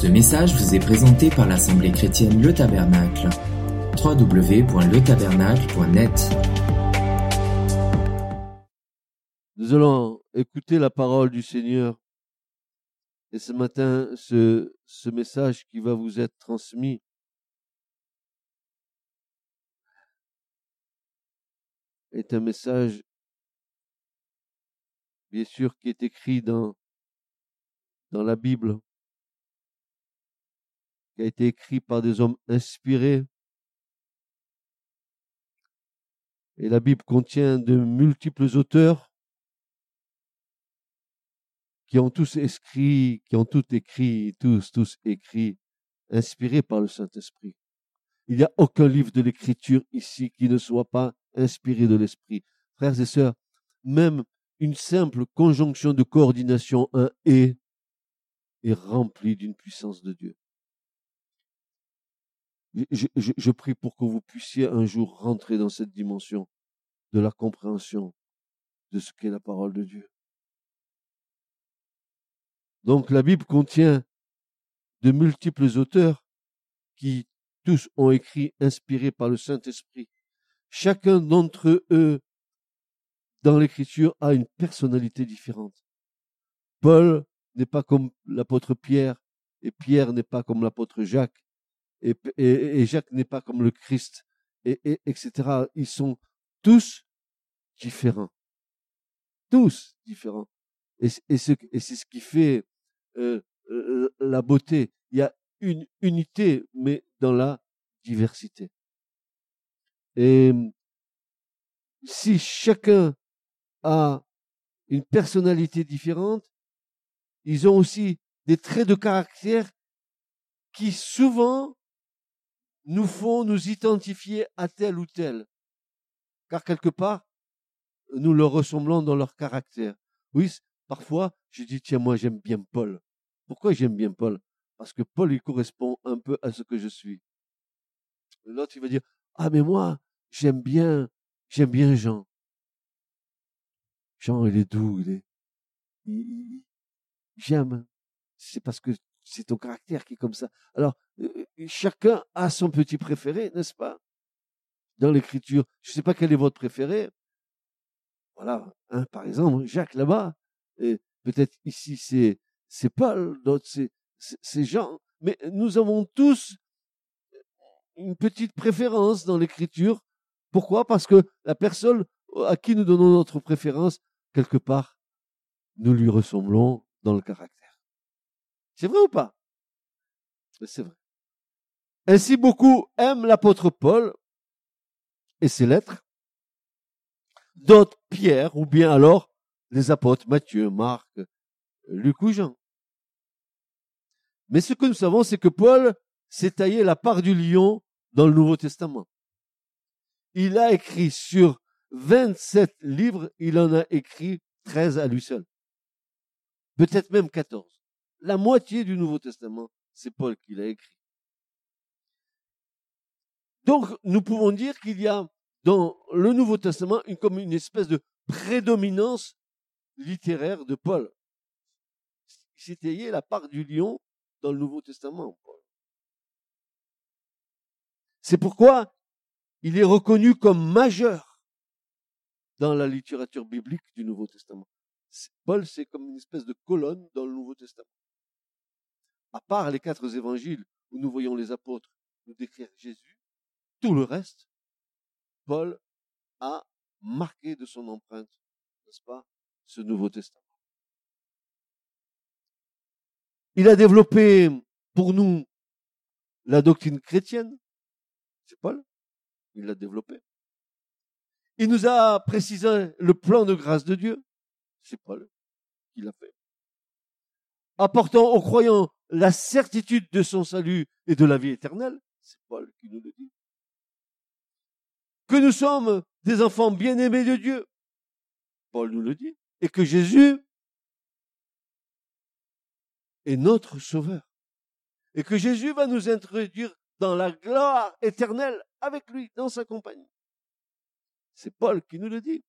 Ce message vous est présenté par l'Assemblée chrétienne Le Tabernacle. www.letabernacle.net Nous allons écouter la parole du Seigneur. Et ce matin, ce, message qui va vous être transmis est un message, bien sûr, qui est écrit dans, dans la Bible, qui a été écrit par des hommes inspirés. Et la Bible contient de multiples auteurs qui ont tous écrit, qui ont tout écrit, tous, tous écrit, inspirés par le Saint-Esprit. Il n'y a aucun livre de l'écriture ici qui ne soit pas inspiré de l'Esprit. Frères et sœurs, même une simple conjonction de coordination, un et, est remplie d'une puissance de Dieu. Je, prie pour que vous puissiez un jour rentrer dans cette dimension de la compréhension de ce qu'est la parole de Dieu. Donc la Bible contient de multiples auteurs qui tous ont écrit inspirés par le Saint-Esprit. Chacun d'entre eux dans l'écriture a une personnalité différente. Paul n'est pas comme l'apôtre Pierre et Pierre n'est pas comme l'apôtre Jacques et, Jacques n'est pas comme le Christ et, et, etc. Ils sont tous différents. Tous différents. Et, et c'est ce qui fait euh, euh, la beauté. Il y a une unité, mais dans la diversité. Et si chacun a une personnalité différente, ils ont aussi des traits de caractère qui souvent nous font nous identifier à tel ou tel. Car quelque part, nous leur ressemblons dans leur caractère. Oui, parfois, je dis, tiens, moi j'aime bien Paul. Pourquoi j'aime bien Paul? Parce que Paul, il correspond un peu à ce que je suis. L'autre, il va dire, ah, mais moi, j'aime bien, j'aime bien Jean. Jean, il est doux, il est, j'aime. C'est parce que c'est ton caractère qui est comme ça. Alors, euh, chacun a son petit préféré, n'est-ce pas? Dans l'écriture. Je ne sais pas quel est votre préféré. Voilà. Hein, par exemple, Jacques là-bas. Peut-être ici, c'est, c'est Paul, d'autres, c'est, c'est Jean. Mais nous avons tous une petite préférence dans l'écriture. Pourquoi? Parce que la personne à qui nous donnons notre préférence, quelque part, nous lui ressemblons dans le caractère. C'est vrai ou pas? C'est vrai. Ainsi beaucoup aiment l'apôtre Paul et ses lettres, d'autres Pierre, ou bien alors les apôtres Matthieu, Marc, Luc ou Jean. Mais ce que nous savons, c'est que Paul s'est taillé la part du lion dans le Nouveau Testament. Il a écrit sur 27 livres, il en a écrit 13 à lui seul. Peut-être même 14. La moitié du Nouveau Testament, c'est Paul qui l'a écrit. Donc, nous pouvons dire qu'il y a dans le Nouveau Testament une, espèce de prédominance littéraire de Paul. Taillé la part du lion dans le Nouveau Testament. C'est pourquoi il est reconnu comme majeur dans la littérature biblique du Nouveau Testament. Paul, c'est comme une espèce de colonne dans le Nouveau Testament. À part les quatre évangiles où nous voyons les apôtres nous décrire Jésus, tout le reste, Paul a marqué de son empreinte, n'est-ce pas, ce Nouveau Testament. Il a développé pour nous la doctrine chrétienne, c'est Paul, il l'a développé. Il nous a précisé le plan de grâce de Dieu, c'est Paul qui l'a fait. Apportant aux croyants la certitude de son salut et de la vie éternelle, c'est Paul qui nous le dit. Que nous sommes des enfants bien-aimés de Dieu, Paul nous le dit, et que Jésus est notre sauveur. Et que Jésus va nous introduire dans la gloire éternelle avec lui, dans sa compagnie. C'est Paul qui nous le dit.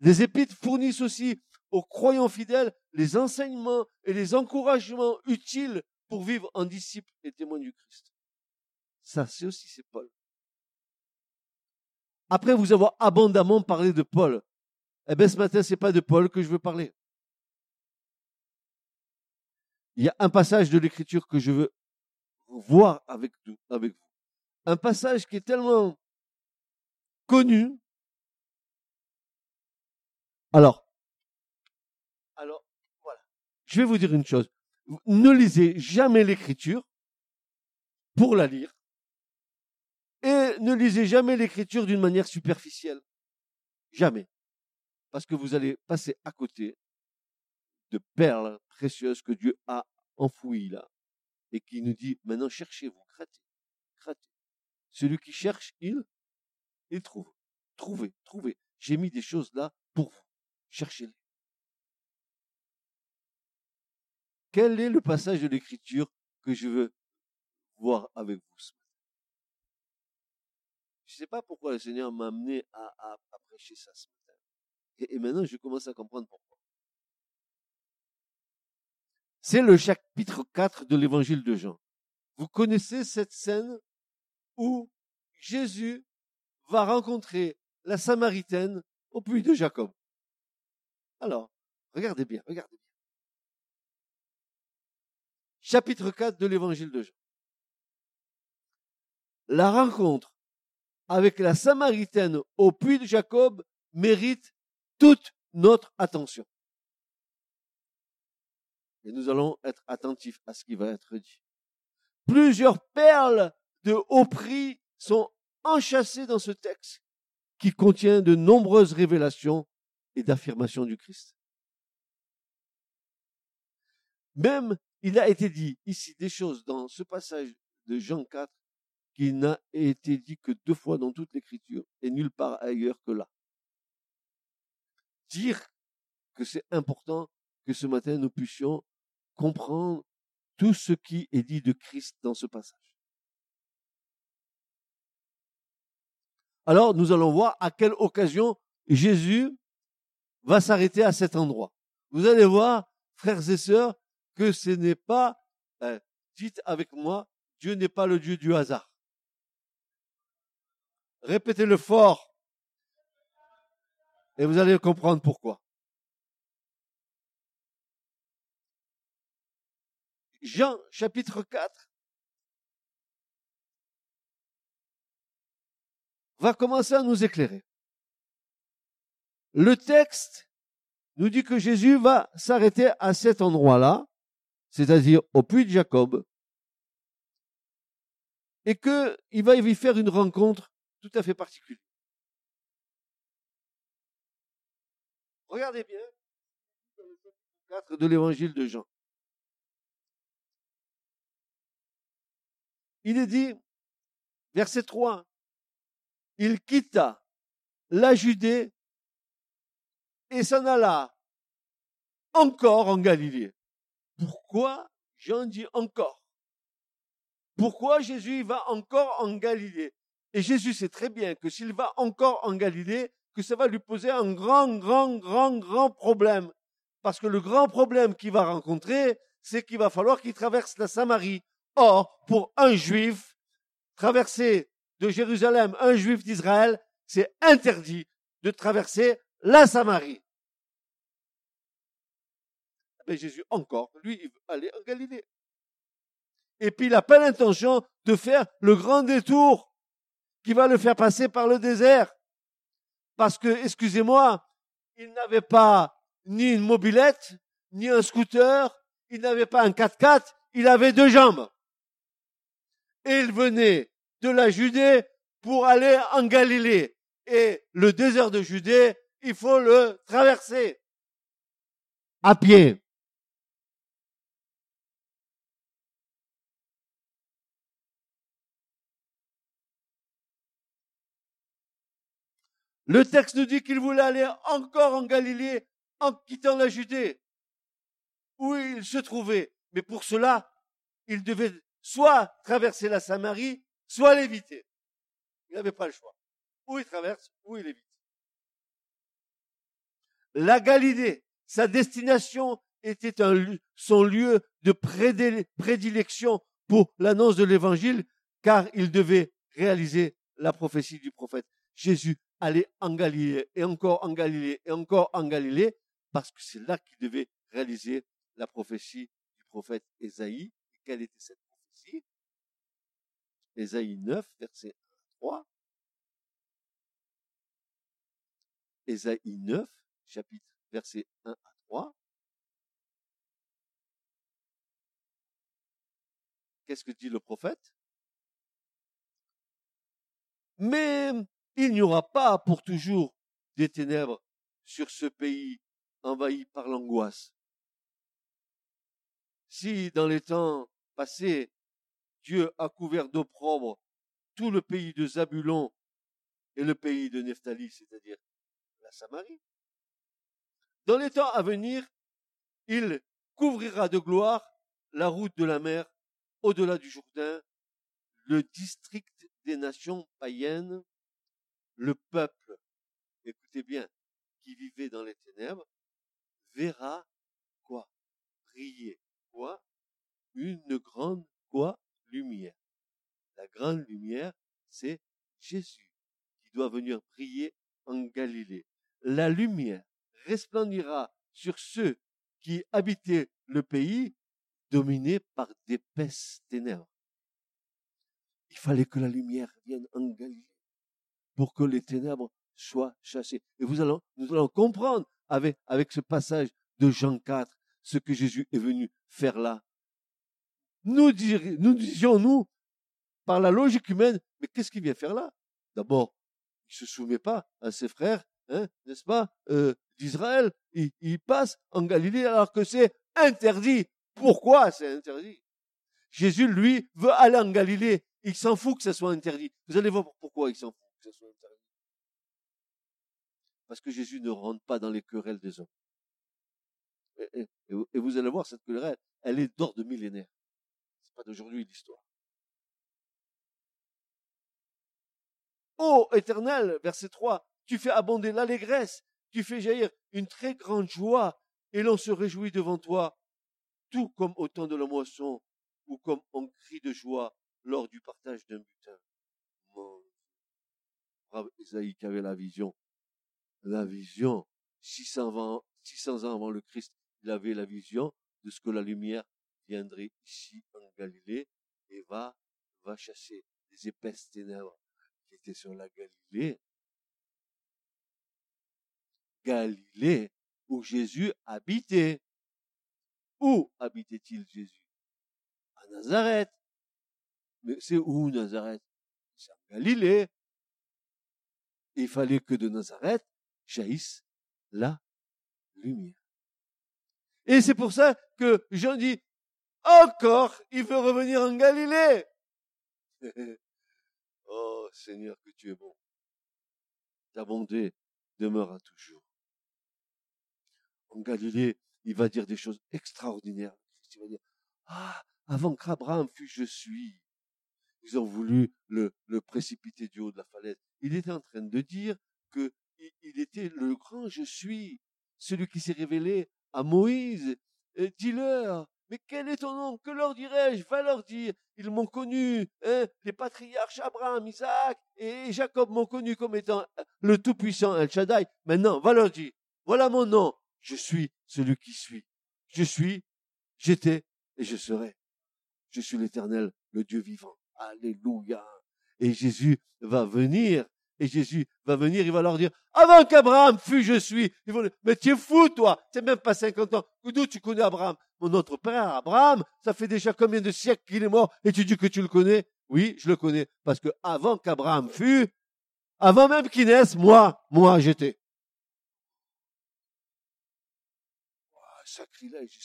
Les épîtres fournissent aussi aux croyants fidèles les enseignements et les encouragements utiles pour vivre en disciple et témoin du Christ. Ça, c'est aussi, c'est Paul. Après vous avoir abondamment parlé de Paul, eh bien, ce matin, c'est pas de Paul que je veux parler. Il y a un passage de l'écriture que je veux voir avec, vous. Un passage qui est tellement connu. Alors. Je vais vous dire une chose. Ne lisez jamais l'écriture pour la lire. Et ne lisez jamais l'écriture d'une manière superficielle. Jamais. Parce que vous allez passer à côté de perles précieuses que Dieu a enfouies là. Et qui nous dit, maintenant cherchez-vous, grattez, grattez. Celui qui cherche, il, il trouve. Trouvez, trouvez. J'ai mis des choses là pour vous. Cherchez-les. Quel est le passage de l'écriture que je veux voir avec vous ce matin? Je ne sais pas pourquoi le Seigneur m'a amené à, prêcher ça ce matin. Et, et maintenant, je commence à comprendre pourquoi. C'est le chapitre 4 de l'évangile de Jean. Vous connaissez cette scène où Jésus va rencontrer la Samaritaine au puits de Jacob. Alors, regardez bien, regardez bien chapitre 4 de l'évangile de Jean. La rencontre avec la Samaritaine au puits de Jacob mérite toute notre attention. Et nous allons être attentifs à ce qui va être dit. Plusieurs perles de haut prix sont enchâssées dans ce texte qui contient de nombreuses révélations et d'affirmations du Christ. Même il a été dit ici des choses dans ce passage de Jean 4 qui n'a été dit que deux fois dans toute l'écriture et nulle part ailleurs que là. Dire que c'est important que ce matin nous puissions comprendre tout ce qui est dit de Christ dans ce passage. Alors nous allons voir à quelle occasion Jésus va s'arrêter à cet endroit. Vous allez voir, frères et sœurs, que ce n'est pas, euh, dites avec moi, Dieu n'est pas le Dieu du hasard. Répétez-le fort. Et vous allez comprendre pourquoi. Jean chapitre 4 va commencer à nous éclairer. Le texte nous dit que Jésus va s'arrêter à cet endroit-là c'est-à-dire au puits de Jacob, et qu'il va y faire une rencontre tout à fait particulière. Regardez bien, le 4 de l'évangile de Jean. Il est dit, verset 3, il quitta la Judée et s'en alla encore en Galilée. Pourquoi Jean dit encore? Pourquoi Jésus va encore en Galilée? Et Jésus sait très bien que s'il va encore en Galilée, que ça va lui poser un grand, grand, grand, grand problème. Parce que le grand problème qu'il va rencontrer, c'est qu'il va falloir qu'il traverse la Samarie. Or, pour un juif, traverser de Jérusalem un juif d'Israël, c'est interdit de traverser la Samarie. Mais Jésus, encore, lui, il veut aller en Galilée. Et puis il n'a pas l'intention de faire le grand détour qui va le faire passer par le désert. Parce que, excusez-moi, il n'avait pas ni une mobilette, ni un scooter, il n'avait pas un 4x4, il avait deux jambes. Et il venait de la Judée pour aller en Galilée. Et le désert de Judée, il faut le traverser à pied. Le texte nous dit qu'il voulait aller encore en Galilée en quittant la Judée, où il se trouvait. Mais pour cela, il devait soit traverser la Samarie, soit l'éviter. Il n'avait pas le choix. Ou il traverse, ou il évite. La Galilée, sa destination était son lieu de prédilection pour l'annonce de l'évangile, car il devait réaliser la prophétie du prophète. Jésus allait en Galilée et encore en Galilée et encore en Galilée, parce que c'est là qu'il devait réaliser la prophétie du prophète Ésaïe. Et quelle était cette prophétie? Ésaïe 9, verset 3. Ésaïe 9, chapitre, verset 1 à 3. Qu'est-ce que dit le prophète? Mais il n'y aura pas pour toujours des ténèbres sur ce pays envahi par l'angoisse. Si dans les temps passés, Dieu a couvert d'opprobre tout le pays de Zabulon et le pays de Nephtali, c'est-à-dire la Samarie, dans les temps à venir, il couvrira de gloire la route de la mer au-delà du Jourdain, le district des nations païennes, le peuple, écoutez bien, qui vivait dans les ténèbres, verra quoi? Briller quoi? Une grande quoi? Lumière. La grande lumière, c'est Jésus qui doit venir briller en Galilée. La lumière resplendira sur ceux qui habitaient le pays dominé par d'épaisses ténèbres. Il fallait que la lumière vienne en Galilée pour que les ténèbres soient chassées. Et vous allons, nous allons comprendre avec, ce passage de Jean 4 ce que Jésus est venu faire là. Nous, nous disions, nous, par la logique humaine, mais qu'est-ce qu'il vient faire là? D'abord, il se soumet pas à ses frères, hein, n'est-ce pas, euh, d'Israël. Il, il passe en Galilée alors que c'est interdit. Pourquoi c'est interdit? Jésus, lui, veut aller en Galilée. Il s'en fout que ce soit interdit. Vous allez voir pourquoi il s'en fout Parce que Jésus ne rentre pas dans les querelles des hommes. Et, vous allez voir, cette querelle, elle est d'ordre millénaire. C'est pas d'aujourd'hui l'histoire. Ô éternel, verset 3, tu fais abonder l'allégresse, tu fais jaillir une très grande joie, et l'on se réjouit devant toi tout comme au temps de la moisson, ou comme on crie de joie lors du partage d'un butin. Isaïe qui avait la vision. La vision, 600 ans, 600 ans avant le Christ, il avait la vision de ce que la lumière viendrait ici en Galilée et va, va chasser les épaisses ténèbres qui étaient sur la Galilée. Galilée, où Jésus habitait. Où habitait-il Jésus? À Nazareth. Mais c'est où Nazareth? C'est en Galilée. Il fallait que de Nazareth jaillisse la lumière. Et c'est pour ça que Jean dit, encore, il veut revenir en Galilée. oh Seigneur, que tu es bon. Ta bonté demeurera toujours. En Galilée, il va dire des choses extraordinaires. Il va dire, ah, avant qu'Abraham fût je suis, ils ont voulu le précipiter du haut de la falaise. Il était en train de dire que il, était le grand je suis, celui qui s'est révélé à Moïse. Dis-leur, mais quel est ton nom? Que leur dirai-je Va leur dire. Ils m'ont connu. Hein les patriarches Abraham, Isaac et Jacob m'ont connu comme étant le Tout-Puissant El Shaddai. Maintenant, va leur dire. Voilà mon nom. Je suis celui qui suis. Je suis, j'étais et je serai. Je suis l'éternel, le Dieu vivant. Alléluia. Et Jésus va venir. Et Jésus va venir, il va leur dire, avant qu'Abraham fût, je suis. Ils vont dire, mais tu es fou, toi. T'es même pas 50 ans. D'où tu connais Abraham? Mon autre père, Abraham, ça fait déjà combien de siècles qu'il est mort? Et tu dis que tu le connais? Oui, je le connais. Parce que avant qu'Abraham fût, avant même qu'il naisse, moi, moi, j'étais. sacrilège,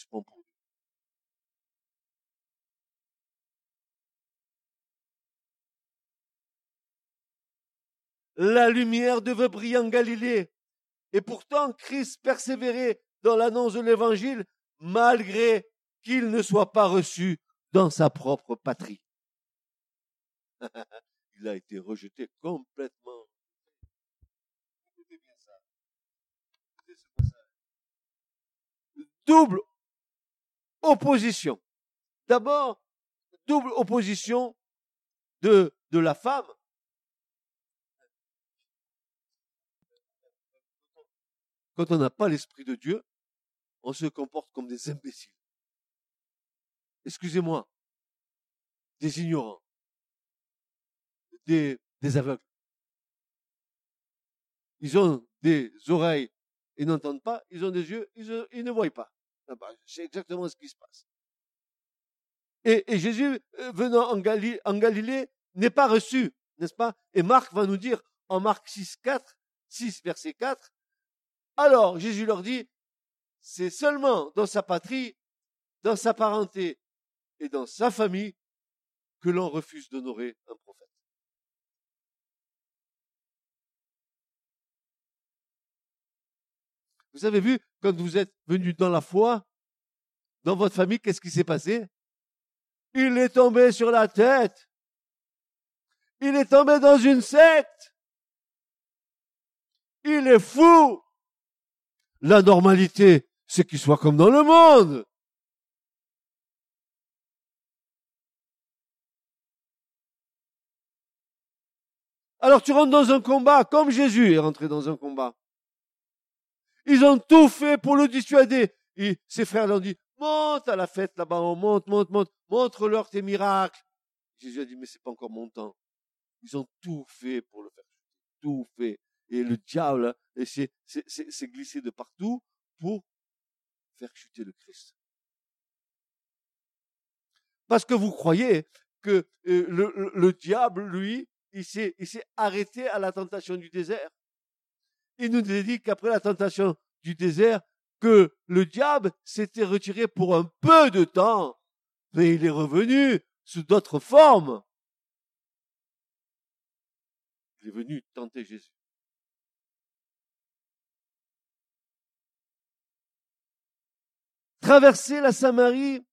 La lumière devait briller en Galilée. Et pourtant, Christ persévérait dans l'annonce de l'évangile malgré qu'il ne soit pas reçu dans sa propre patrie. Il a été rejeté complètement. Double opposition. D'abord, double opposition de, de la femme. Quand on n'a pas l'Esprit de Dieu, on se comporte comme des imbéciles. Excusez-moi, des ignorants, des, des aveugles. Ils ont des oreilles, ils n'entendent pas, ils ont des yeux, ils, ne voient pas. Ah bah, c'est exactement ce qui se passe. Et, Jésus, euh, venant en, en Galilée, n'est pas reçu, n'est-ce pas? Et Marc va nous dire, en Marc 6, 4, 6, verset 4, alors Jésus leur dit, c'est seulement dans sa patrie, dans sa parenté et dans sa famille que l'on refuse d'honorer un prophète. Vous avez vu, quand vous êtes venu dans la foi, dans votre famille, qu'est-ce qui s'est passé? Il est tombé sur la tête. Il est tombé dans une secte. Il est fou. La normalité, c'est qu'il soit comme dans le monde. Alors tu rentres dans un combat comme Jésus est rentré dans un combat. Ils ont tout fait pour le dissuader. Et ses frères lui ont dit, monte à la fête là-bas, on monte, monte, monte, montre-leur tes miracles. Jésus a dit, mais c'est pas encore mon temps. Ils ont tout fait pour le faire. Tout fait. Et le diable s'est glissé de partout pour faire chuter le Christ. Parce que vous croyez que euh, le, le diable, lui, il s'est arrêté à la tentation du désert il nous dit qu'après la tentation du désert, que le diable s'était retiré pour un peu de temps, mais il est revenu sous d'autres formes. Il est venu tenter Jésus. Traverser la Samarie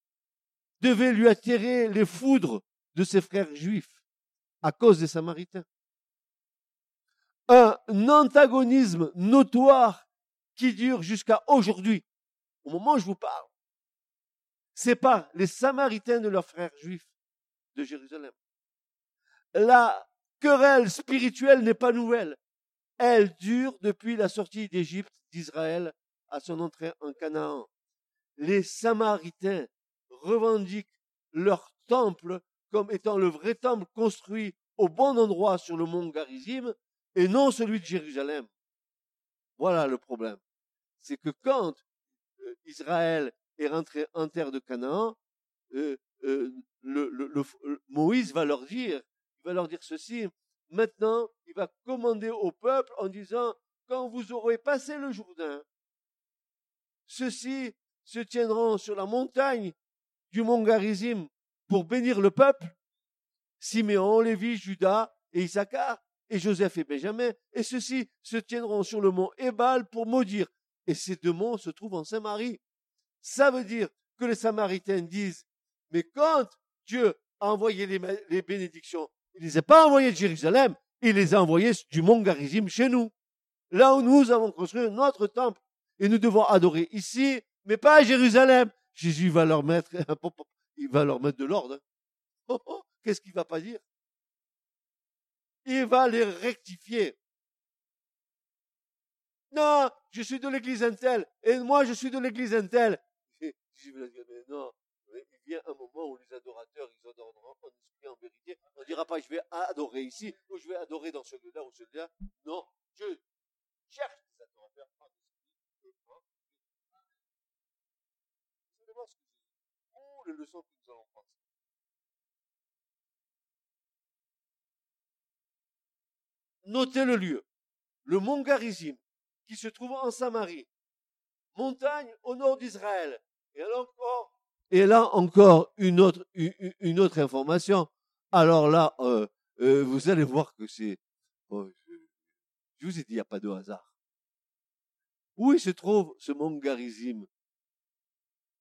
devait lui attirer les foudres de ses frères juifs à cause des Samaritains un antagonisme notoire qui dure jusqu'à aujourd'hui. Au moment où je vous parle, c'est pas les Samaritains de leurs frères juifs de Jérusalem. La querelle spirituelle n'est pas nouvelle. Elle dure depuis la sortie d'Égypte d'Israël à son entrée en Canaan. Les Samaritains revendiquent leur temple comme étant le vrai temple construit au bon endroit sur le mont Garizim et non celui de Jérusalem. Voilà le problème. C'est que quand euh, Israël est rentré en terre de Canaan, euh, euh, Moïse va leur dire, il va leur dire ceci. Maintenant, il va commander au peuple en disant, quand vous aurez passé le Jourdain, ceux-ci se tiendront sur la montagne du mont Garizim pour bénir le peuple. Siméon, Lévi, Judas et Issachar et Joseph et Benjamin, et ceux-ci se tiendront sur le mont Ébal pour maudire. Et ces deux monts se trouvent en Saint-Marie. Ça veut dire que les Samaritains disent, mais quand Dieu a envoyé les, bénédictions, il ne les a pas envoyées de Jérusalem, il les a envoyées du mont Garizim chez nous. Là où nous avons construit notre temple. Et nous devons adorer ici, mais pas à Jérusalem. Jésus va leur mettre, il va leur mettre de l'ordre. Oh, oh, qu'est-ce qu'il va pas dire? il va les rectifier. Non, je suis de l'église Intel, et moi je suis de l'église Intel. Non, il vient un moment où les adorateurs, ils adoreront en en vérité. On ne dira pas, je vais adorer ici, ou je vais adorer dans celui-là ou celui-là. Non, je cherche des adorateurs en esprit et en Vous allez voir ce que je Oh, les leçons que nous allons prendre. Notez le lieu. Le mont Garizim, qui se trouve en Samarie, montagne au nord d'Israël. Et là encore, une autre, information. Alors là, euh, euh, vous allez voir que c'est. Oh, je vous ai dit, il n'y a pas de hasard. Où se trouve ce mont Garizim?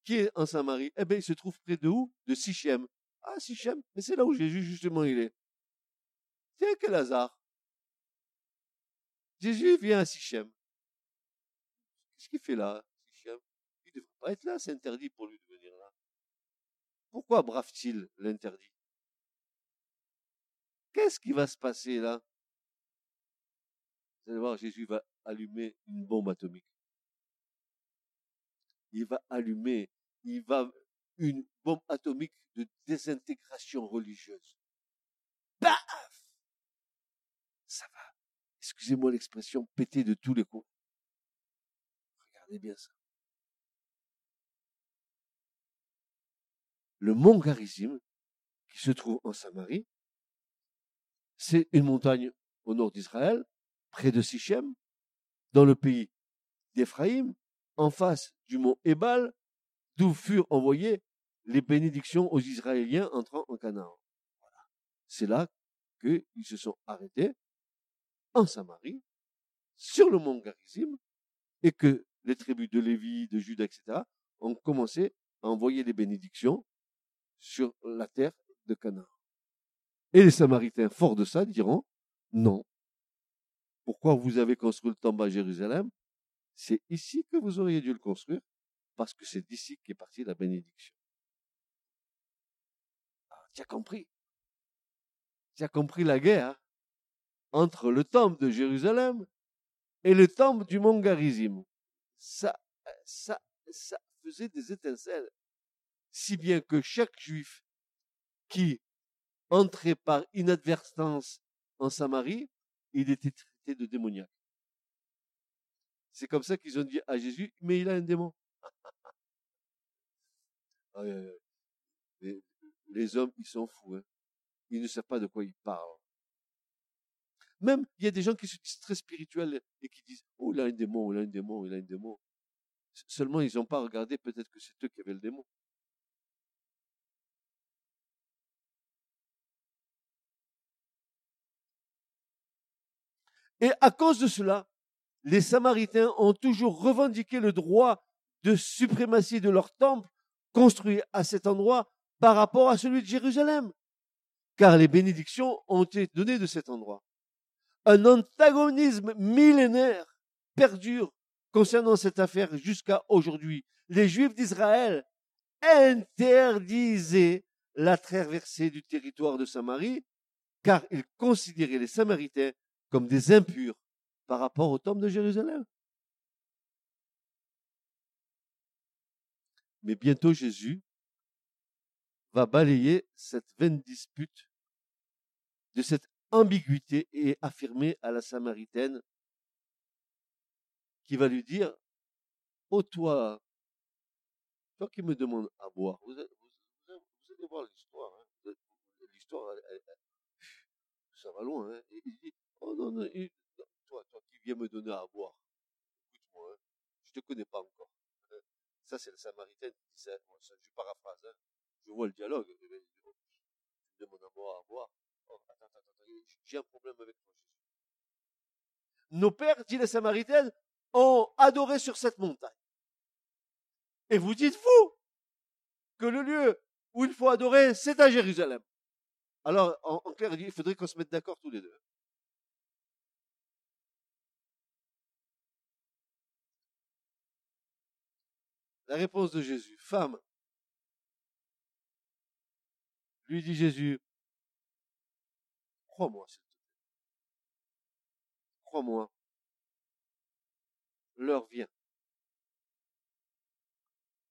Qui est en Samarie Eh bien, il se trouve près de où? De Sichem. Ah, Sichem, mais c'est là où Jésus justement il est. Tiens, quel hasard. Jésus vient à Sichem. Qu'est-ce qu'il fait là, Sichem? Il ne devrait pas être là, c'est interdit pour lui de venir là. pourquoi brave-t-il l'interdit? Qu'est-ce qui va se passer là? Vous allez voir, Jésus va allumer une bombe atomique. Il va allumer, il va une bombe atomique de désintégration religieuse. Paf Ça va, excusez-moi l'expression, péter de tous les coups. Regardez bien ça. Le mont Garizim, qui se trouve en Samarie, c'est une montagne au nord d'Israël, près de Sichem, dans le pays d'Éphraïm, en face du mont Ebal, d'où furent envoyées les bénédictions aux Israéliens entrant en Canaan. C'est là qu'ils se sont arrêtés en Samarie, sur le mont Garizim, et que les tribus de Lévi, de Juda, etc., ont commencé à envoyer les bénédictions sur la terre de Canaan. Et les Samaritains, forts de ça, diront, non. Pourquoi vous avez construit le temple à Jérusalem C'est ici que vous auriez dû le construire, parce que c'est d'ici qu'est partie la bénédiction. Ah, tu as compris Tu as compris la guerre entre le temple de Jérusalem et le temple du mont Garizim. Ça, ça, ça faisait des étincelles. Si bien que chaque juif qui entrait par inadvertance en Samarie, il était traité de démoniaque. C'est comme ça qu'ils ont dit à Jésus, mais il a un démon. les, hommes, ils sont fous. Hein. Ils ne savent pas de quoi ils parlent. Même, il y a des gens qui sont très spirituels et qui disent, oh, il a un démon, il a un démon, il a un démon. Seulement, ils n'ont pas regardé, peut-être que c'est eux qui avaient le démon. Et à cause de cela, les Samaritains ont toujours revendiqué le droit de suprématie de leur temple construit à cet endroit par rapport à celui de Jérusalem, car les bénédictions ont été données de cet endroit. Un antagonisme millénaire perdure concernant cette affaire jusqu'à aujourd'hui. Les Juifs d'Israël interdisaient la traversée du territoire de Samarie, car ils considéraient les Samaritains comme des impurs par rapport au temple de Jérusalem? Mais bientôt Jésus va balayer cette vaine dispute de cette ambiguïté et affirmer à la Samaritaine qui va lui dire, oh toi, toi qui me demandes à boire, vous, allez, voir l'histoire, hein. l'histoire, ça va loin, hein. Oh non, non, toi, toi qui viens me donner à boire, écoute-moi, hein, je te connais pas encore. Hein. Ça, c'est le Samaritain qui disait, je paraphrase, hein, je vois le dialogue, je me demande à boire, à boire. Oh, attends, attends, attends, j'ai un problème avec toi, Jésus. Nos pères, dit les Samaritaines, ont adoré sur cette montagne. Et vous dites-vous que le lieu où il faut adorer, c'est à Jérusalem. Alors, en clair, il faudrait qu'on se mette d'accord tous les deux. La réponse de Jésus, femme, lui dit Jésus, crois-moi, s'il te. Crois-moi, l'heure vient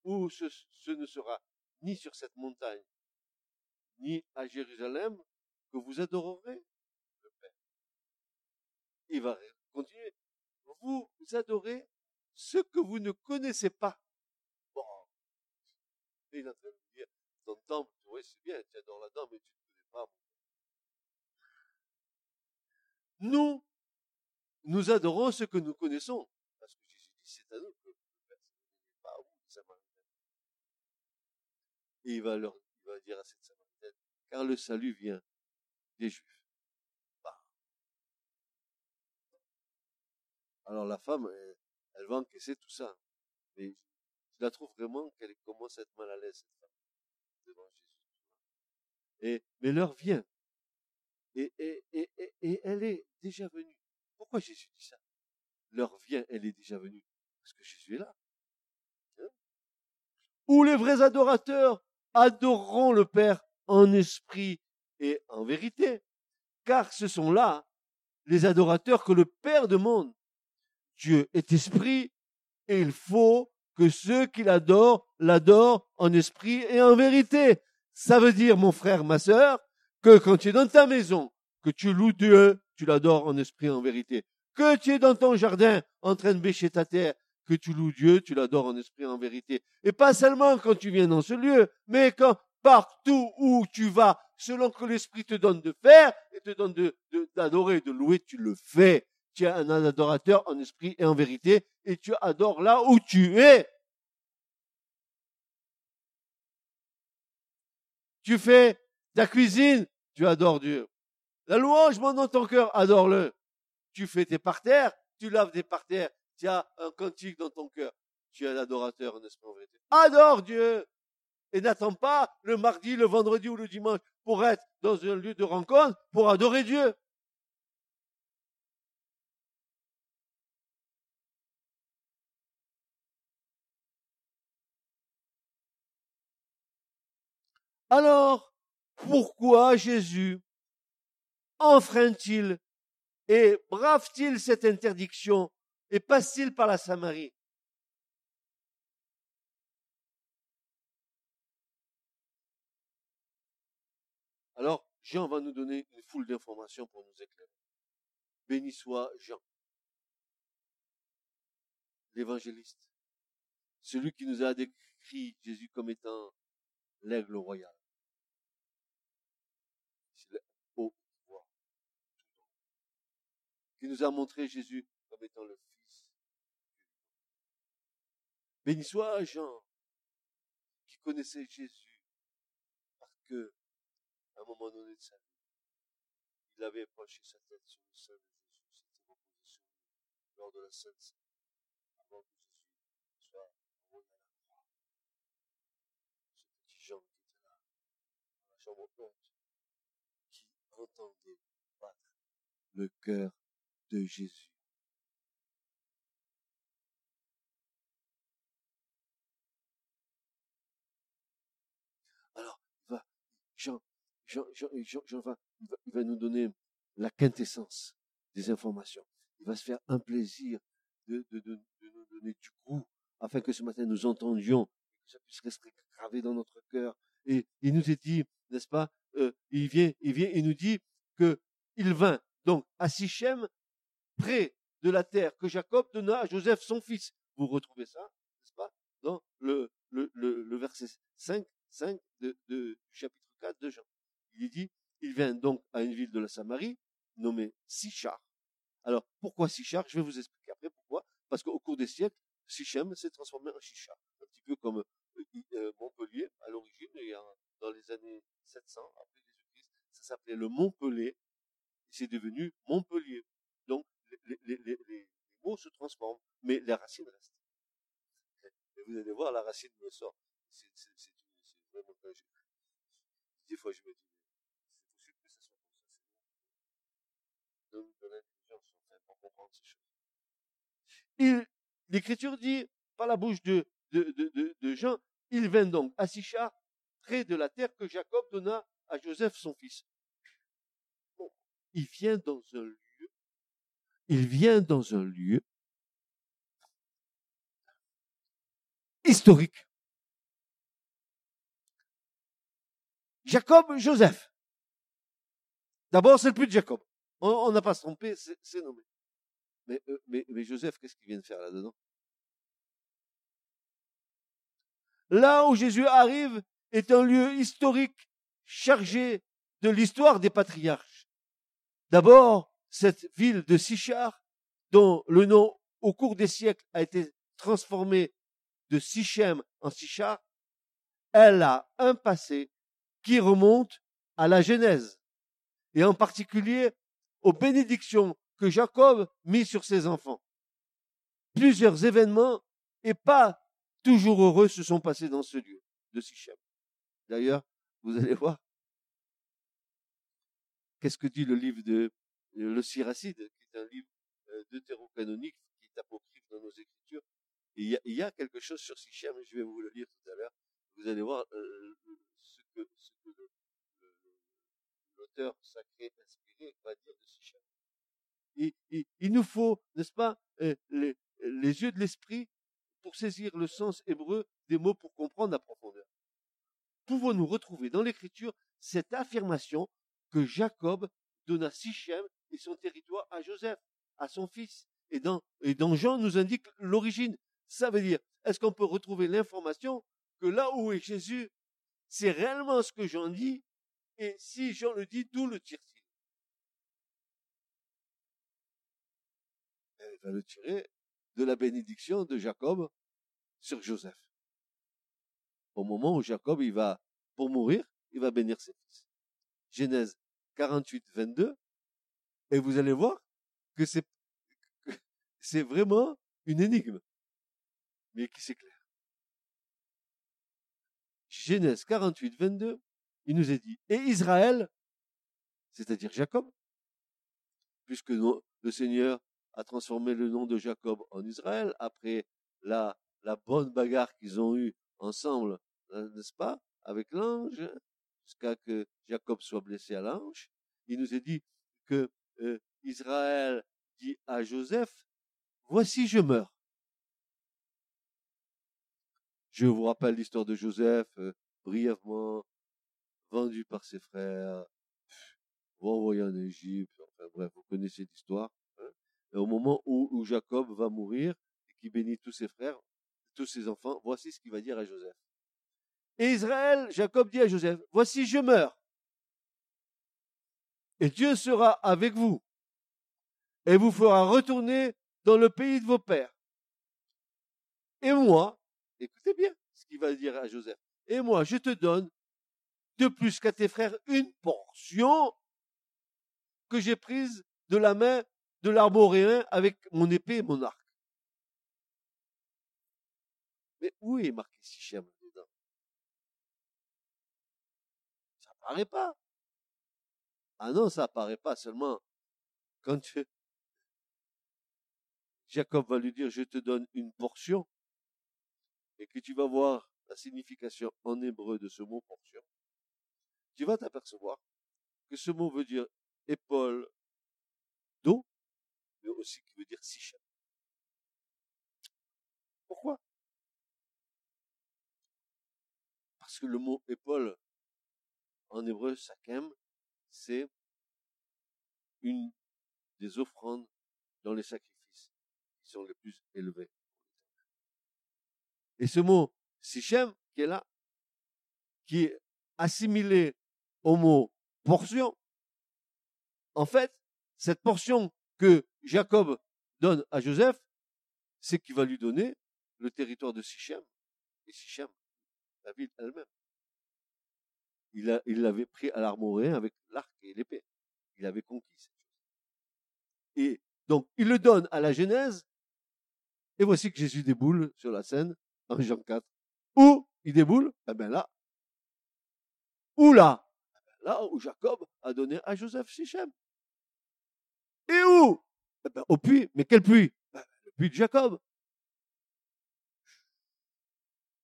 où ce, ne sera ni sur cette montagne, ni à Jérusalem que vous adorerez le Père. Il va continuer. Vous adorez ce que vous ne connaissez pas. Il est en train de dire, ton temple, oui, c'est bien, tu adores là-dedans, mais tu ne connais pas. Nous, nous adorons ce que nous connaissons. Parce que Jésus dit, c'est à nous que le pas les Samaritains. Et il va leur, il va dire à cette Samaritaine, car le salut vient des Juifs. Bah. Alors la femme, elle, elle va encaisser tout ça. Mais la trouve vraiment qu'elle commence à être mal à l'aise, devant Jésus. Et, mais l'heure vient. Et, elle est déjà venue. Pourquoi Jésus dit ça? L'heure vient, elle est déjà venue. Parce que Jésus est là. Hein? Où les vrais adorateurs adoreront le Père en esprit et en vérité, car ce sont là les adorateurs que le Père demande. Dieu est esprit et il faut que ceux qui l'adorent l'adorent en esprit et en vérité. Ça veut dire, mon frère, ma sœur, que quand tu es dans ta maison, que tu loues Dieu, tu l'adores en esprit et en vérité. Que tu es dans ton jardin en train de bêcher ta terre, que tu loues Dieu, tu l'adores en esprit et en vérité. Et pas seulement quand tu viens dans ce lieu, mais quand partout où tu vas, selon que l'Esprit te donne de faire et te donne de, d'adorer, de, louer, tu le fais. Tu es un adorateur en esprit et en vérité et tu adores là où tu es. Tu fais ta cuisine, tu adores Dieu. La louange dans ton cœur, adore-le. Tu fais tes parterres, tu laves tes parterres, tu as un cantique dans ton cœur. Tu es un adorateur en esprit et en vérité? Adore Dieu et n'attends pas le mardi, le vendredi ou le dimanche pour être dans un lieu de rencontre, pour adorer Dieu. Alors, pourquoi Jésus enfreint-il et brave-t-il cette interdiction et passe-t-il par la Samarie? Alors, Jean va nous donner une foule d'informations pour nous éclairer. Béni soit Jean, l'évangéliste, celui qui nous a décrit Jésus comme étant l'aigle royal. C'est haut qui nous a montré Jésus comme étant le Fils. Béni soit Jean, qui connaissait Jésus, parce que à un moment donné de sa vie, il avait penché sa tête sur le sein de Jésus, s'était reposé sur lui lors de la Sainte Seine, avant que Jésus soit envoyé à la croix. Ce petit Jean qui était là, dans la chambre haute, qui entendait battre le cœur de Jésus. Alors, Jean, va, nous donner la quintessence des informations. Il va se faire un plaisir de nous donner du goût afin que ce matin nous entendions, que ça puisse rester gravé dans notre cœur. Et il nous est dit, n'est-ce pas, euh, il vient, il vient, il nous dit que il vint donc à Sichem, près de la terre que Jacob donna à Joseph son fils. Vous retrouvez ça, n'est-ce pas, dans le, verset 5, 5 de, du chapitre 4 de Jean. Il dit, il vient donc à une ville de la Samarie, nommée Sichar. Alors, pourquoi Sichar? Je vais vous expliquer après pourquoi. Parce qu'au cours des siècles, Sichem s'est transformé en Chicha. Un petit peu comme euh, euh, Montpellier, à l'origine, dans les années 700, après Jésus-Christ, ça s'appelait le Montpellier, et c'est devenu Montpellier. Donc, les, mots se transforment, mais les racines restent. Et vous allez voir, la racine me sort. C'est vraiment Des fois, je me dis, L'Écriture dit, par la bouche de, Jean, il vint donc à Sichar, près de la terre que Jacob donna à Joseph son fils. il vient dans un il vient dans un lieu historique. Jacob, Joseph. D'abord, c'est le plus de Jacob. On n'a pas se tromper, c'est nommé. Euh, mais, mais Joseph, qu'est-ce qu'il vient de faire là-dedans? Là où Jésus arrive est un lieu historique chargé de l'histoire des patriarches. D'abord, cette ville de Sichar, dont le nom au cours des siècles a été transformé de Sichem en Sichar, elle a un passé qui remonte à la Genèse, et en particulier aux bénédictions que Jacob mit sur ses enfants. Plusieurs événements et pas toujours heureux se sont passés dans ce lieu de Sichem. D'ailleurs, vous allez voir, qu'est-ce que dit le livre de le Siracide, qui est un livre euh, deutérocanonique qui est apocryphe dans nos écritures. il y, a, quelque chose sur Sichem, je vais vous le lire tout à l'heure. Vous allez voir, euh, que ce que l'auteur sacré inspiré va dire de Sichem. Il, il, il, nous faut, n'est-ce pas, euh, les, les yeux de l'esprit pour saisir le sens hébreu des mots pour comprendre la profondeur. Pouvons-nous retrouver dans l'écriture cette affirmation que Jacob donna Sichem et son territoire à Joseph, à son fils. Et dans, Jean nous indique l'origine. Ça veut dire, est-ce qu'on peut retrouver l'information que là où est Jésus, c'est réellement ce que Jean dit, et si Jean le dit, d'où le tire-t-il? Il va le tirer de la bénédiction de Jacob sur Joseph. Au moment où Jacob, il va, pour mourir, il va bénir ses fils. Genèse 48, 22, et vous allez voir que c'est, vraiment une énigme, mais qui s'éclaire. Genèse 48, 22, il nous est dit, et Israël, c'est-à-dire Jacob, puisque le Seigneur a transformé le nom de Jacob en Israël après la, la bonne bagarre qu'ils ont eue ensemble, n'est-ce pas, avec l'ange, jusqu'à que Jacob soit blessé à l'ange. Il nous est dit que euh, Israël dit à Joseph, voici je meurs. Je vous rappelle l'histoire de Joseph, euh, brièvement, vendu par ses frères, renvoyé en Égypte, enfin bref, vous connaissez l'histoire. Hein. Au moment où, où Jacob va mourir, et qui bénit tous ses frères, tous ses enfants, voici ce qu'il va dire à Joseph. Et Israël, Jacob dit à Joseph, voici je meurs. Et Dieu sera avec vous et vous fera retourner dans le pays de vos pères. Et moi, écoutez bien ce qu'il va dire à Joseph, et moi je te donne de plus qu'à tes frères une portion que j'ai prise de la main de l'arboréen avec mon épée et mon arc. Mais où est marqué Sichem dedans? Ça apparaît pas. Ah non, ça apparaît pas seulement quand Jacob va lui dire je te donne une portion et que tu vas voir la signification en hébreu de ce mot portion, tu vas t'apercevoir que ce mot veut dire épaule d'eau, mais aussi qui veut dire sichem. Pourquoi? Parce que le mot épaule en hébreu sakem, c'est une des offrandes dans les sacrifices qui sont les plus élevés. Et ce mot sichem qui est là, qui est assimilé au mot portion, en fait, cette portion que Jacob donne à Joseph, c'est qu'il va lui donner le territoire de Sichem. Et Sichem, la ville elle-même. Il, l'avait pris à l'armoréen avec l'arc et l'épée. Il avait conquis cette chose. Et donc, il le donne à la Genèse. Et voici que Jésus déboule sur la scène, en Jean 4. Où il déboule? Eh bien là. Où là? Eh ben là où Jacob a donné à Joseph Sichem. Et où? Eh bien, au puits. Mais quel puits? Ben, le puits de Jacob.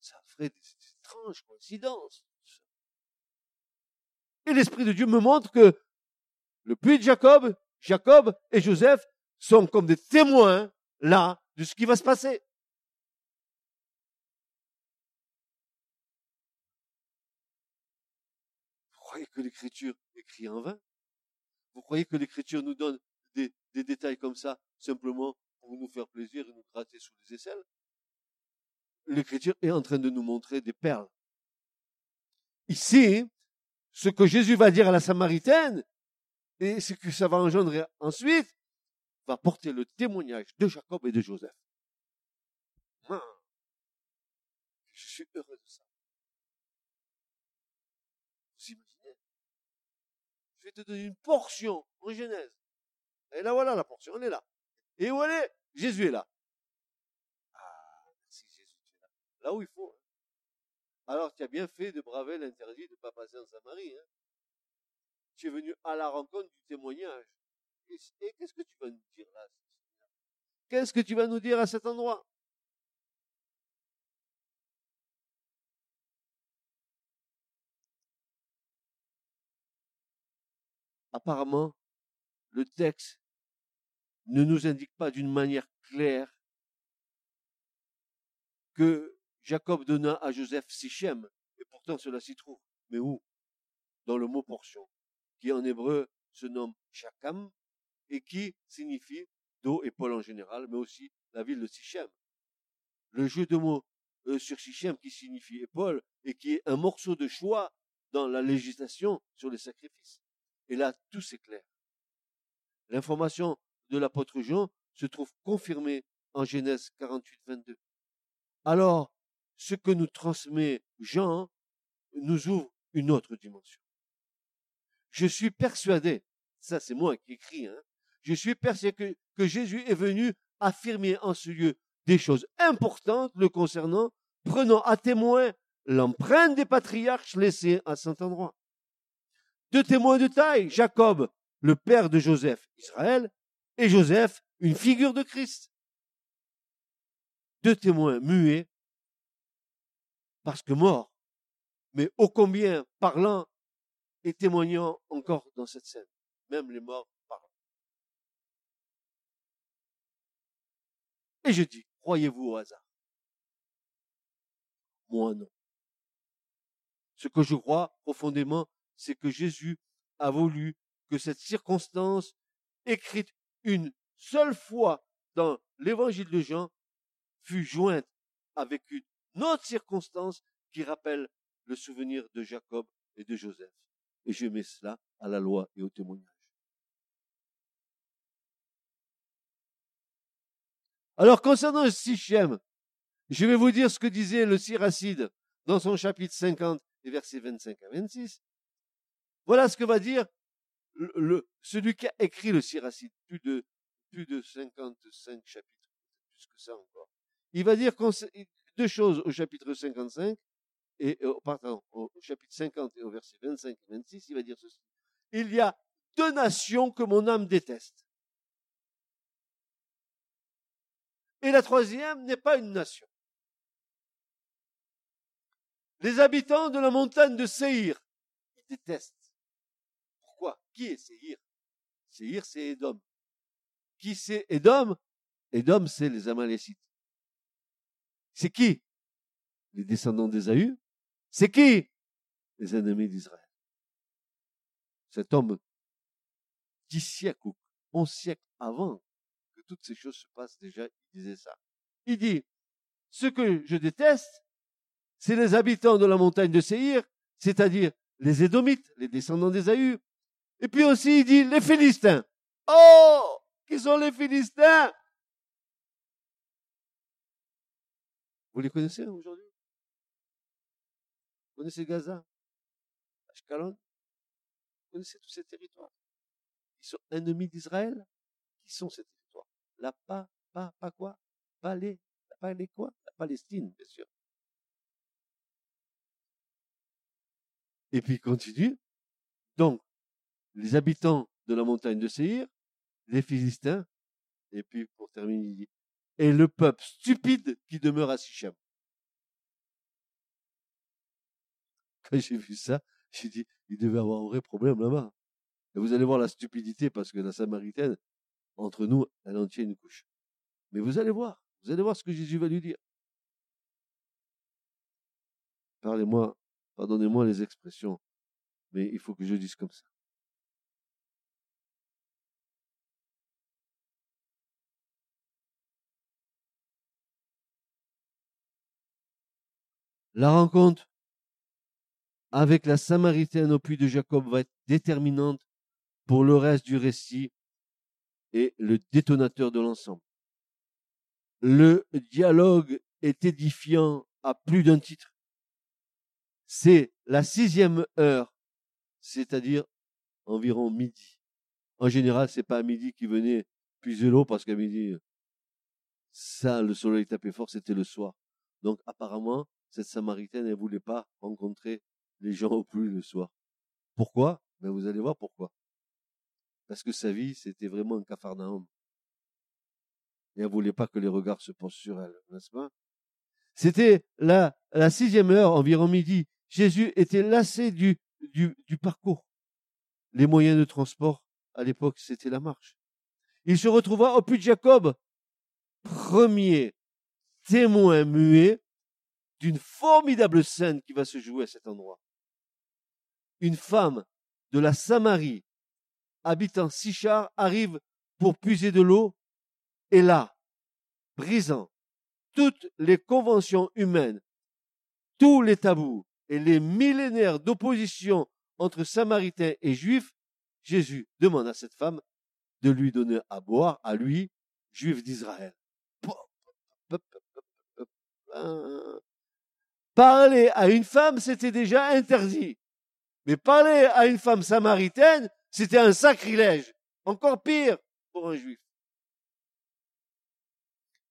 Ça ferait des étranges coïncidences. Et l'Esprit de Dieu me montre que le puits de Jacob, Jacob et Joseph sont comme des témoins là de ce qui va se passer. Vous croyez que l'écriture écrit en vain? Vous croyez que l'écriture nous donne des, détails comme ça simplement pour nous faire plaisir et nous gratter sous les aisselles? L'écriture est en train de nous montrer des perles. Ici, ce que Jésus va dire à la Samaritaine, et ce que ça va engendrer ensuite, va porter le témoignage de Jacob et de Joseph. Ah. je suis heureux de ça. Vous imaginez? Je vais te donner une portion en Genèse. Et là voilà la portion, elle est là. Et où elle est? Jésus est là. Ah, merci Jésus, tu es là. Là où il faut. Alors tu as bien fait de braver l'interdit de ne pas passer en Samarie. Hein. Tu es venu à la rencontre du témoignage. Et, et qu'est-ce que tu vas nous dire là Qu'est-ce que tu vas nous dire à cet endroit? Apparemment, le texte ne nous indique pas d'une manière claire que Jacob donna à Joseph Sichem, et pourtant cela s'y trouve. Mais où? Dans le mot portion, qui en hébreu se nomme Shakam, et qui signifie Do et Paul en général, mais aussi la ville de Sichem. Le jeu de mots euh, sur Sichem qui signifie épaule et qui est un morceau de choix dans la législation sur les sacrifices. Et là, tout s'éclaire. L'information de l'apôtre Jean se trouve confirmée en Genèse 48, 22. Alors, ce que nous transmet Jean nous ouvre une autre dimension. Je suis persuadé, ça c'est moi qui écris, hein, je suis persuadé que, Jésus est venu affirmer en ce lieu des choses importantes le concernant, prenant à témoin l'empreinte des patriarches laissée à cet endroit. Deux témoins de taille, Jacob, le père de Joseph, Israël, et Joseph, une figure de Christ. Deux témoins muets, parce que morts, mais ô combien parlant et témoignant encore dans cette scène. Même les morts Et je dis, croyez-vous au hasard? Moi non. Ce que je crois profondément, c'est que Jésus a voulu que cette circonstance, écrite une seule fois dans l'évangile de Jean, fût jointe avec une autre circonstance qui rappelle le souvenir de Jacob et de Joseph. Et je mets cela à la loi et au témoignage. Alors, concernant le Sichem, je vais vous dire ce que disait le Siracide dans son chapitre 50 et versets 25 à 26. Voilà ce que va dire celui qui a écrit le Siracide, plus de, plus de 55 chapitres, plus que ça encore. Il va dire deux choses au chapitre 55 et, euh, pardon, au chapitre 50 et au verset 25 et 26, il va dire ceci. Il y a deux nations que mon âme déteste. Et la troisième n'est pas une nation. Les habitants de la montagne de Séhir, ils détestent. Pourquoi? Qui est Séhir? Séhir, c'est Édom. Qui c'est Édom? Édom, c'est les Amalécites. C'est qui? Les descendants d'Ésaü? C'est qui? Les ennemis d'Israël. Cet homme, dix siècles ou onze siècles avant toutes ces choses se passent déjà, il disait ça. Il dit, ce que je déteste, c'est les habitants de la montagne de Séhir, c'est-à-dire les Édomites, les descendants d'Ésaü. Et puis aussi, il dit les Philistins. Oh, qui sont les Philistins? Vous les connaissez aujourd'hui? Vous connaissez Gaza? Ashkelon? Vous connaissez tous ces territoires? Ils sont ennemis d'Israël? Qui sont ces territoires? La pas, pas, pas quoi? Pas les, pas quoi? La Palestine, bien sûr. Et puis continue. Donc, les habitants de la montagne de Séhir, les Philistins, et puis pour terminer, et le peuple stupide qui demeure à Sichem. Quand j'ai vu ça, j'ai dit, il devait avoir un vrai problème là-bas. Et vous allez voir la stupidité parce que la Samaritaine, entre nous, elle en tient une couche. Mais vous allez voir, vous allez voir ce que Jésus va lui dire. Parlez-moi, pardonnez-moi les expressions, mais il faut que je dise comme ça. La rencontre avec la Samaritaine au puits de Jacob va être déterminante pour le reste du récit est le détonateur de l'ensemble. Le dialogue est édifiant à plus d'un titre. C'est la sixième heure, c'est-à-dire environ midi. En général, c'est pas à midi qu'il venait puiser l'eau parce qu'à midi, ça, le soleil tapait fort, c'était le soir. Donc, apparemment, cette Samaritaine, elle voulait pas rencontrer les gens au plus le soir. Pourquoi? Ben, vous allez voir pourquoi parce que sa vie, c'était vraiment un cafarnaum. Et elle voulait pas que les regards se posent sur elle, n'est-ce pas? C'était la, la sixième heure, environ midi. Jésus était lassé du, du, du parcours. les moyens de transport à l'époque, c'était la marche. Il se retrouva au puits de Jacob, premier témoin muet d'une formidable scène qui va se jouer à cet endroit. Une femme de la Samarie, habitant Sichar, arrive pour puiser de l'eau, et là, brisant toutes les conventions humaines, tous les tabous et les millénaires d'opposition entre Samaritains et Juifs, Jésus demande à cette femme de lui donner à boire, à lui, Juif d'Israël. Parler à une femme, c'était déjà interdit. Mais parler à une femme samaritaine, c'était un sacrilège. Encore pire pour un juif.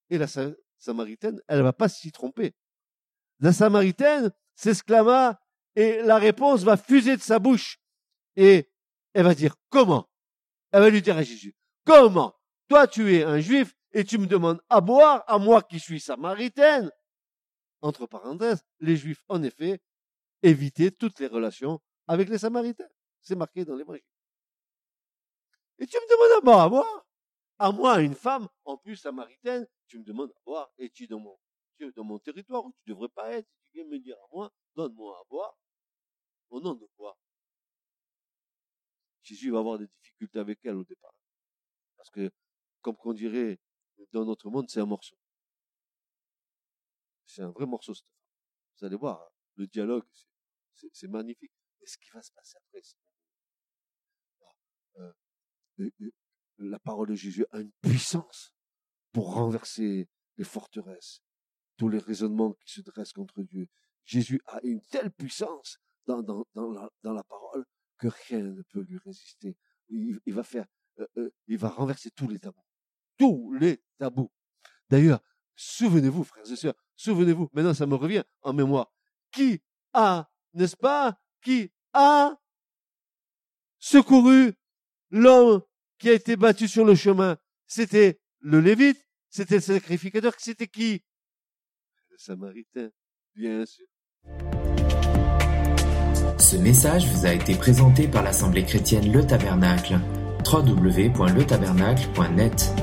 Et la samaritaine, elle ne va pas s'y tromper. La samaritaine s'exclama et la réponse va fuser de sa bouche. Et elle va dire, comment? Elle va lui dire à Jésus, comment? Toi, tu es un juif et tu me demandes à boire, à moi qui suis samaritaine. Entre parenthèses, les juifs, en effet, évitaient toutes les relations avec les samaritains. C'est marqué dans l'évangile. Et tu me demandes à boire, à boire? À moi, une femme, en plus samaritaine, tu me demandes à boire, et tu es dans mon, dans mon territoire où tu devrais pas être? Tu viens me dire à moi, donne-moi à boire. Au nom de quoi? Jésus va avoir des difficultés avec elle au départ. Parce que, comme qu'on dirait dans notre monde, c'est un morceau. C'est un vrai morceau, Vous allez voir, hein, le dialogue, c'est magnifique. Et ce qui va se passer après, c'est euh, la parole de Jésus a une puissance pour renverser les forteresses, tous les raisonnements qui se dressent contre Dieu. Jésus a une telle puissance dans, dans, dans la parole que rien ne peut lui résister. Il, va faire, euh, euh, il va renverser tous les tabous. Tous les tabous. D'ailleurs, souvenez-vous, frères et sœurs, souvenez-vous, maintenant ça me revient en mémoire, qui a, n'est-ce pas, qui a secouru l'homme qui a été battu sur le chemin? C'était le Lévite, c'était le sacrificateur, c'était qui? Le Samaritain, bien sûr. Ce message vous a été présenté par l'Assemblée chrétienne Le Tabernacle. www.letabernacle.net